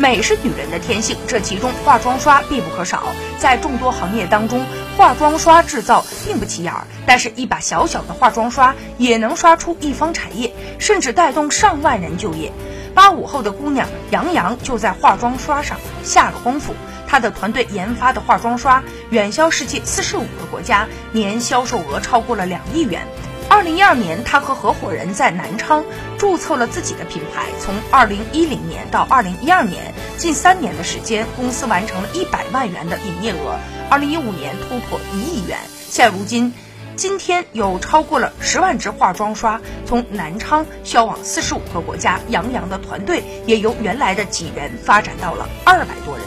美是女人的天性，这其中化妆刷必不可少。在众多行业当中，化妆刷制造并不起眼儿，但是一把小小的化妆刷也能刷出一方产业，甚至带动上万人就业。八五后的姑娘杨洋就在化妆刷上下了功夫，她的团队研发的化妆刷远销世界四十五个国家，年销售额超过了两亿元。二零一二年，他和合伙人在南昌注册了自己的品牌。从二零一零年到二零一二年，近三年的时间，公司完成了一百万元的营业额。二零一五年突破一亿元。现如今，今天有超过了十万支化妆刷从南昌销往四十五个国家。杨洋的团队也由原来的几人发展到了二百多人。